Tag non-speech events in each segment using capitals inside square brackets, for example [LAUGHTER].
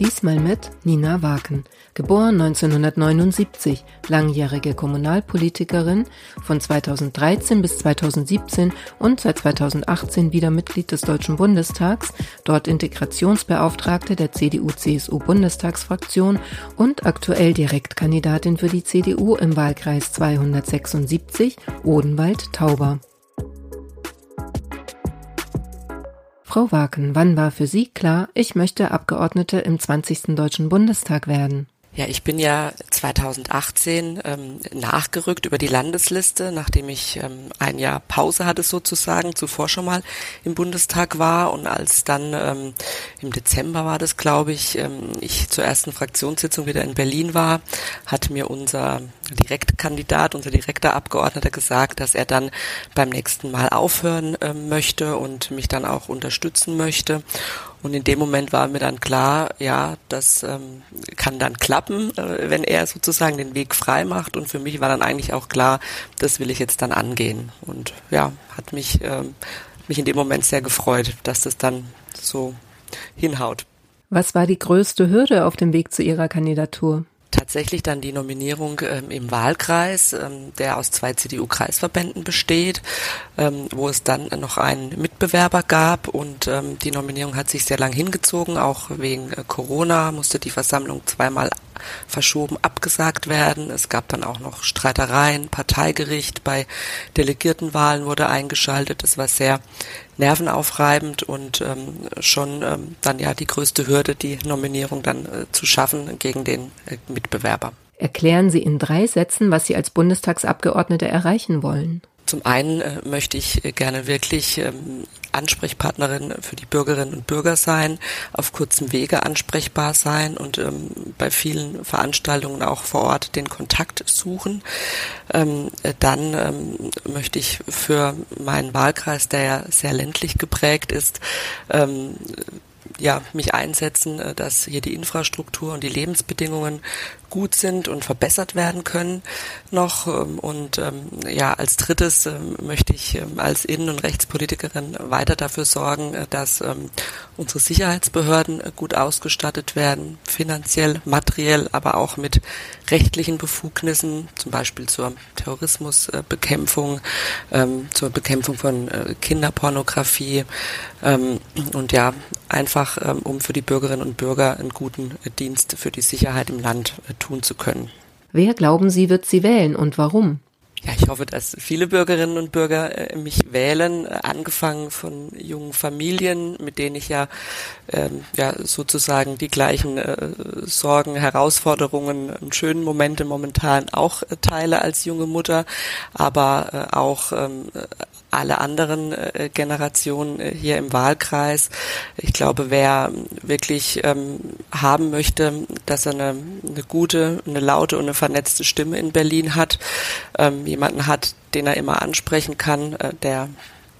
Diesmal mit Nina Waken, geboren 1979, langjährige Kommunalpolitikerin, von 2013 bis 2017 und seit 2018 wieder Mitglied des Deutschen Bundestags, dort Integrationsbeauftragte der CDU-CSU-Bundestagsfraktion und aktuell Direktkandidatin für die CDU im Wahlkreis 276 Odenwald-Tauber. Frau Waken, wann war für Sie klar, ich möchte Abgeordnete im 20. Deutschen Bundestag werden? Ja, ich bin ja 2018 ähm, nachgerückt über die Landesliste, nachdem ich ähm, ein Jahr Pause hatte sozusagen, zuvor schon mal im Bundestag war und als dann ähm, im Dezember war das, glaube ich, ähm, ich zur ersten Fraktionssitzung wieder in Berlin war, hat mir unser Direktkandidat, unser direkter Abgeordneter gesagt, dass er dann beim nächsten Mal aufhören äh, möchte und mich dann auch unterstützen möchte. Und in dem Moment war mir dann klar, ja, das ähm, kann dann klappen, äh, wenn er sozusagen den Weg frei macht. Und für mich war dann eigentlich auch klar, das will ich jetzt dann angehen. Und ja, hat mich, ähm, mich in dem Moment sehr gefreut, dass das dann so hinhaut. Was war die größte Hürde auf dem Weg zu Ihrer Kandidatur? tatsächlich dann die Nominierung ähm, im Wahlkreis, ähm, der aus zwei CDU-Kreisverbänden besteht, ähm, wo es dann noch einen Mitbewerber gab und ähm, die Nominierung hat sich sehr lang hingezogen, auch wegen äh, Corona musste die Versammlung zweimal verschoben, abgesagt werden. Es gab dann auch noch Streitereien, Parteigericht, bei Delegiertenwahlen wurde eingeschaltet. Es war sehr nervenaufreibend und ähm, schon ähm, dann ja die größte Hürde, die Nominierung dann äh, zu schaffen gegen den äh, Mitbewerber. Erklären Sie in drei Sätzen, was Sie als Bundestagsabgeordnete erreichen wollen. Zum einen äh, möchte ich äh, gerne wirklich ähm, Ansprechpartnerin für die Bürgerinnen und Bürger sein, auf kurzem Wege ansprechbar sein und ähm, bei vielen Veranstaltungen auch vor Ort den Kontakt suchen. Ähm, äh, dann ähm, möchte ich für meinen Wahlkreis, der ja sehr ländlich geprägt ist, ähm, ja, mich einsetzen, äh, dass hier die Infrastruktur und die Lebensbedingungen gut sind und verbessert werden können noch. Ähm, und ähm, ja, als drittes ähm, möchte ich als Innen- und Rechtspolitikerin weiter dafür sorgen, äh, dass unsere Sicherheitsbehörden äh, gut ausgestattet werden, finanziell, materiell, aber auch mit rechtlichen Befugnissen, zum Beispiel zur Terrorismusbekämpfung, zur Bekämpfung von äh, Kinderpornografie und ja, einfach um für die Bürgerinnen und Bürger einen guten Dienst für die Sicherheit im Land tun zu können. Wer glauben Sie wird sie wählen und warum? Ja, ich hoffe, dass viele Bürgerinnen und Bürger äh, mich wählen, äh, angefangen von jungen Familien, mit denen ich ja, ähm, ja sozusagen die gleichen äh, Sorgen, Herausforderungen und schönen Momente momentan auch äh, teile als junge Mutter, aber äh, auch ähm, alle anderen äh, Generationen äh, hier im Wahlkreis. Ich glaube, wer wirklich ähm, haben möchte, dass er eine, eine gute, eine laute und eine vernetzte Stimme in Berlin hat, ähm, jemanden hat, den er immer ansprechen kann, äh, der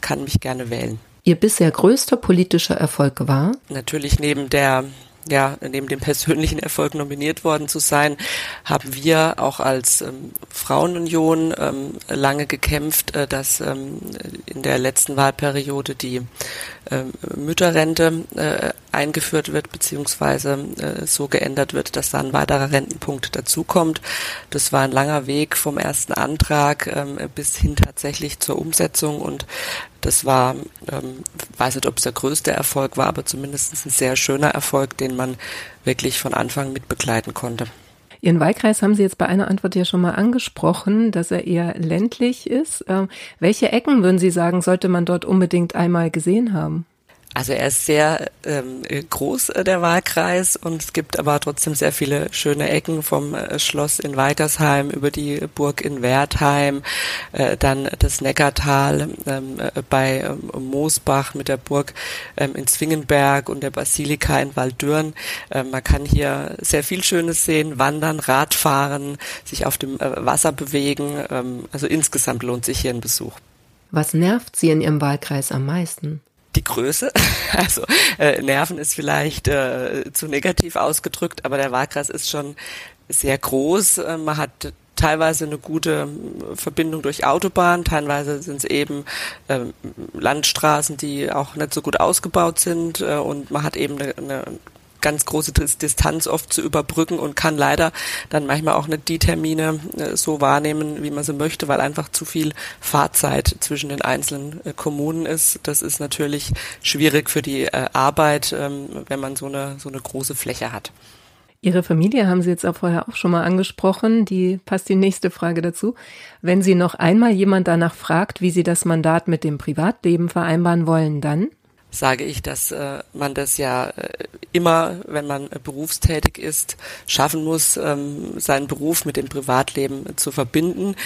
kann mich gerne wählen. Ihr bisher größter politischer Erfolg war? Natürlich neben der ja, neben dem persönlichen Erfolg nominiert worden zu sein, haben wir auch als ähm, Frauenunion ähm, lange gekämpft, äh, dass ähm, in der letzten Wahlperiode die ähm, Mütterrente äh, eingeführt wird, beziehungsweise äh, so geändert wird, dass da ein weiterer Rentenpunkt dazukommt. Das war ein langer Weg vom ersten Antrag ähm, bis hin tatsächlich zur Umsetzung und das war, ähm, weiß nicht, ob es der größte Erfolg war, aber zumindest ein sehr schöner Erfolg, den man wirklich von Anfang mit begleiten konnte. Ihren Wahlkreis haben Sie jetzt bei einer Antwort ja schon mal angesprochen, dass er eher ländlich ist. Ähm, welche Ecken würden Sie sagen, sollte man dort unbedingt einmal gesehen haben? Also er ist sehr ähm, groß, äh, der Wahlkreis, und es gibt aber trotzdem sehr viele schöne Ecken vom äh, Schloss in Weikersheim über die Burg in Wertheim, äh, dann das Neckartal ähm, äh, bei ähm, Moosbach mit der Burg ähm, in Zwingenberg und der Basilika in Waldürn. Ähm, man kann hier sehr viel Schönes sehen, wandern, Radfahren, sich auf dem äh, Wasser bewegen. Ähm, also insgesamt lohnt sich hier ein Besuch. Was nervt Sie in Ihrem Wahlkreis am meisten? Die Größe. [LAUGHS] Also äh, Nerven ist vielleicht äh, zu negativ ausgedrückt, aber der Wahlkreis ist schon sehr groß. Äh, man hat teilweise eine gute Verbindung durch Autobahn, teilweise sind es eben äh, Landstraßen, die auch nicht so gut ausgebaut sind äh, und man hat eben eine, eine ganz große Distanz oft zu überbrücken und kann leider dann manchmal auch nicht die Termine äh, so wahrnehmen, wie man sie möchte, weil einfach zu viel Fahrzeit zwischen den einzelnen äh, Kommunen ist. Das ist natürlich schwierig für die äh, Arbeit, ähm, wenn man so eine, so eine große Fläche hat. Ihre Familie haben Sie jetzt auch vorher auch schon mal angesprochen. Die passt die nächste Frage dazu. Wenn Sie noch einmal jemand danach fragt, wie Sie das Mandat mit dem Privatleben vereinbaren wollen, dann? Sage ich, dass äh, man das ja äh, immer, wenn man äh, berufstätig ist, schaffen muss, ähm, seinen Beruf mit dem Privatleben zu verbinden.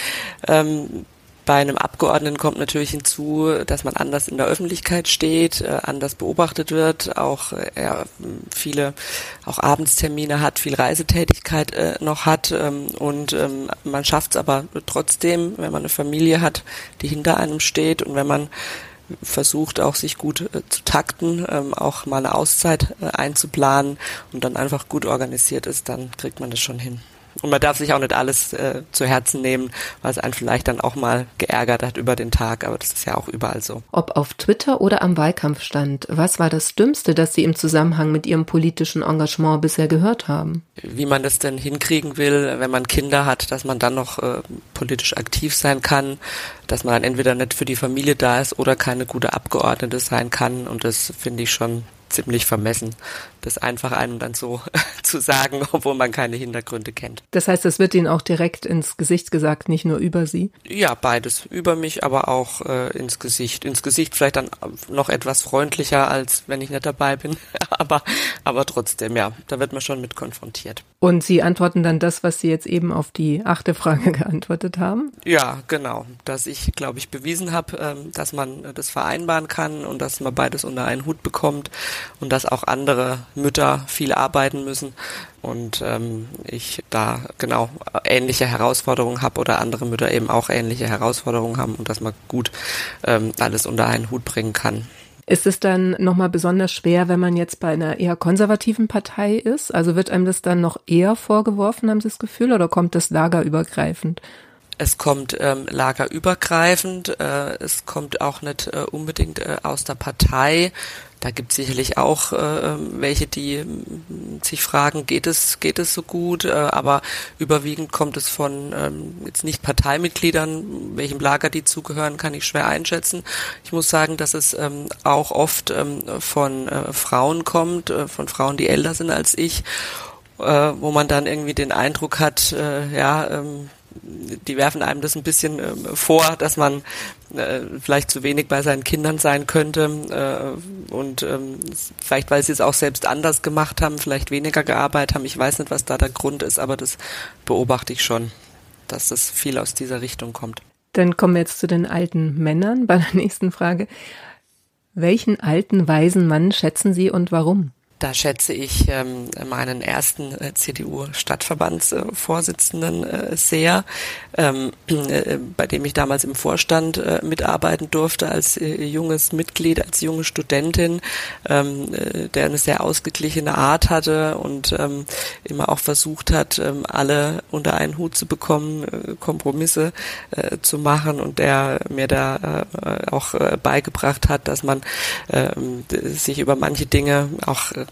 Ähm, bei einem Abgeordneten kommt natürlich hinzu, dass man anders in der Öffentlichkeit steht, äh, anders beobachtet wird, auch äh, er viele auch Abendstermine hat, viel Reisetätigkeit äh, noch hat ähm, und ähm, man schafft es aber trotzdem, wenn man eine Familie hat, die hinter einem steht und wenn man versucht auch sich gut äh, zu takten, ähm, auch mal eine Auszeit äh, einzuplanen und dann einfach gut organisiert ist, dann kriegt man das schon hin. Und man darf sich auch nicht alles äh, zu Herzen nehmen, was einen vielleicht dann auch mal geärgert hat über den Tag, aber das ist ja auch überall so. Ob auf Twitter oder am Wahlkampfstand, was war das Dümmste, das Sie im Zusammenhang mit Ihrem politischen Engagement bisher gehört haben? Wie man das denn hinkriegen will, wenn man Kinder hat, dass man dann noch äh, politisch aktiv sein kann, dass man dann entweder nicht für die Familie da ist oder keine gute Abgeordnete sein kann und das finde ich schon ziemlich vermessen, das einfach einem dann so [LAUGHS] zu sagen, obwohl man keine Hintergründe kennt. Das heißt, es wird Ihnen auch direkt ins Gesicht gesagt, nicht nur über Sie? Ja, beides. Über mich, aber auch äh, ins Gesicht. Ins Gesicht vielleicht dann noch etwas freundlicher, als wenn ich nicht dabei bin. [LAUGHS] aber, aber trotzdem, ja, da wird man schon mit konfrontiert. Und Sie antworten dann das, was Sie jetzt eben auf die achte Frage [LAUGHS] geantwortet haben? Ja, genau. Dass ich, glaube ich, bewiesen habe, ähm, dass man das vereinbaren kann und dass man beides unter einen Hut bekommt und dass auch andere Mütter viel arbeiten müssen und ähm, ich da genau ähnliche Herausforderungen habe oder andere Mütter eben auch ähnliche Herausforderungen haben und dass man gut ähm, alles unter einen Hut bringen kann. Ist es dann nochmal besonders schwer, wenn man jetzt bei einer eher konservativen Partei ist? Also wird einem das dann noch eher vorgeworfen, haben Sie das Gefühl, oder kommt das lagerübergreifend? Es kommt ähm, lagerübergreifend, äh, es kommt auch nicht äh, unbedingt äh, aus der Partei. Da gibt es sicherlich auch äh, ähm, welche, die äh, sich fragen, geht es, geht es so gut? Äh, aber überwiegend kommt es von ähm, jetzt nicht Parteimitgliedern, welchem Lager die zugehören, kann ich schwer einschätzen. Ich muss sagen, dass es ähm, auch oft ähm, von äh, Frauen kommt, äh, von Frauen, die älter sind als ich, äh, wo man dann irgendwie den Eindruck hat, äh, ja, ähm, die werfen einem das ein bisschen äh, vor, dass man äh, vielleicht zu wenig bei seinen Kindern sein könnte äh, und ähm, vielleicht, weil sie es auch selbst anders gemacht haben, vielleicht weniger gearbeitet haben. Ich weiß nicht, was da der Grund ist, aber das beobachte ich schon, dass das viel aus dieser Richtung kommt. Dann kommen wir jetzt zu den alten Männern bei der [LAUGHS] nächsten Frage. Welchen alten, weisen Mann schätzen Sie und warum? Da schätze ich ähm, meinen ersten äh, CDU-Stadtverbandsvorsitzenden äh, sehr, ähm, äh, bei dem ich damals im Vorstand äh, mitarbeiten durfte als äh, junges Mitglied, als junge Studentin, ähm, äh, der eine sehr ausgeglichene Art hatte und ähm, immer auch versucht hat, ähm, alle unter einen Hut zu bekommen, äh, Kompromisse äh, zu machen und der mir da äh, auch äh, beigebracht hat, dass man äh, sich über manche Dinge auch äh,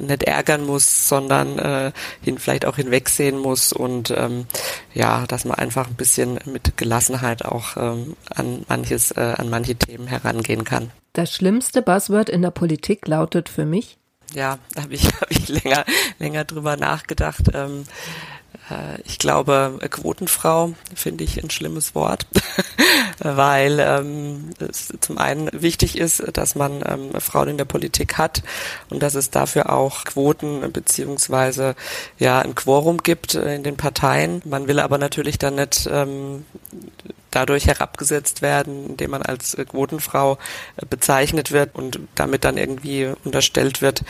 nicht ärgern muss, sondern äh, hin, vielleicht auch hinwegsehen muss und ähm, ja, dass man einfach ein bisschen mit Gelassenheit auch ähm, an manches, äh, an manche Themen herangehen kann. Das schlimmste Buzzword in der Politik lautet für mich? Ja, da habe ich, [LAUGHS] hab ich länger, länger drüber nachgedacht. Ähm, äh, ich glaube, Quotenfrau finde ich ein schlimmes Wort, [LAUGHS] weil ähm, es zum einen wichtig ist, dass man ähm, Frauen in der Politik hat und dass es dafür auch Quoten beziehungsweise ja ein Quorum gibt in den Parteien. Man will aber natürlich dann nicht ähm, dadurch herabgesetzt werden, indem man als Quotenfrau bezeichnet wird und damit dann irgendwie unterstellt wird,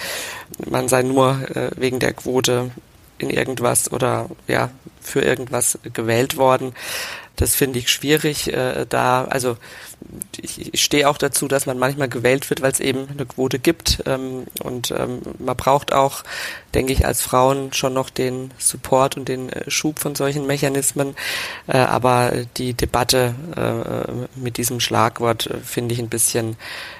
man sei nur äh, wegen der Quote in irgendwas oder ja für irgendwas gewählt worden. Das finde ich schwierig, äh, da also ich, ich stehe auch dazu, dass man manchmal gewählt wird, weil es eben eine Quote gibt. Ähm, und ähm, man braucht auch, denke ich, als Frauen schon noch den Support und den äh, Schub von solchen Mechanismen. Äh, aber die Debatte äh, mit diesem Schlagwort äh, finde ich ein bisschen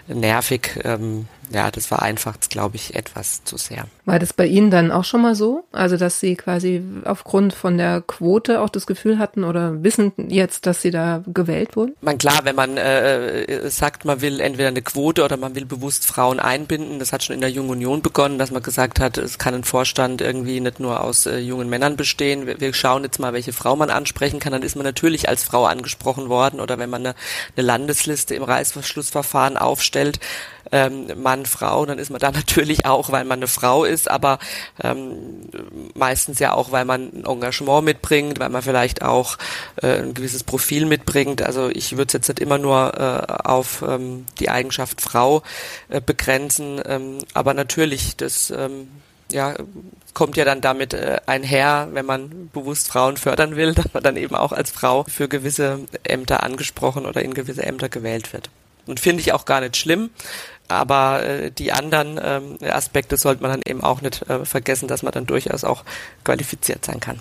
nervig. Ähm, ja, das vereinfacht es, glaube ich, etwas zu sehr. War das bei Ihnen dann auch schon mal so? Also, dass Sie quasi aufgrund von der Quote auch das Gefühl hatten oder wissen jetzt, dass Sie da gewählt wurden? Man klar, wenn man äh, äh, sagt, man will entweder eine Quote oder man will bewusst Frauen einbinden, das hat schon in der Jungen Union begonnen, dass man gesagt hat, es kann ein Vorstand irgendwie nicht nur aus äh, jungen Männern bestehen. Wir, wir, schauen jetzt mal, welche Frau man ansprechen kann. Dann ist man natürlich als Frau angesprochen worden oder wenn man eine, eine Landesliste im Reißverschlussverfahren aufstellt, ähm, Mann, Frau, dann ist man da [LAUGHS] natürlich auch, weil man eine Frau ist, aber ähm, meistens ja auch, weil man ein Engagement mitbringt, weil man vielleicht auch äh, ein gewisses Profil mitbringt. Also ich würde es jetzt nicht immer nur äh, auf ähm, die Eigenschaft Frau äh, begrenzen, ähm, aber natürlich, das ähm, ja, kommt ja dann damit äh, einher, wenn man bewusst Frauen fördern will, [LAUGHS] dass man dann eben auch als Frau für gewisse Ämter angesprochen oder in gewisse Ämter gewählt wird. Und finde ich auch gar nicht schlimm. Aber äh, die anderen ähm, Aspekte sollte man dann eben auch nicht äh, vergessen, dass man dann durchaus auch qualifiziert sein kann.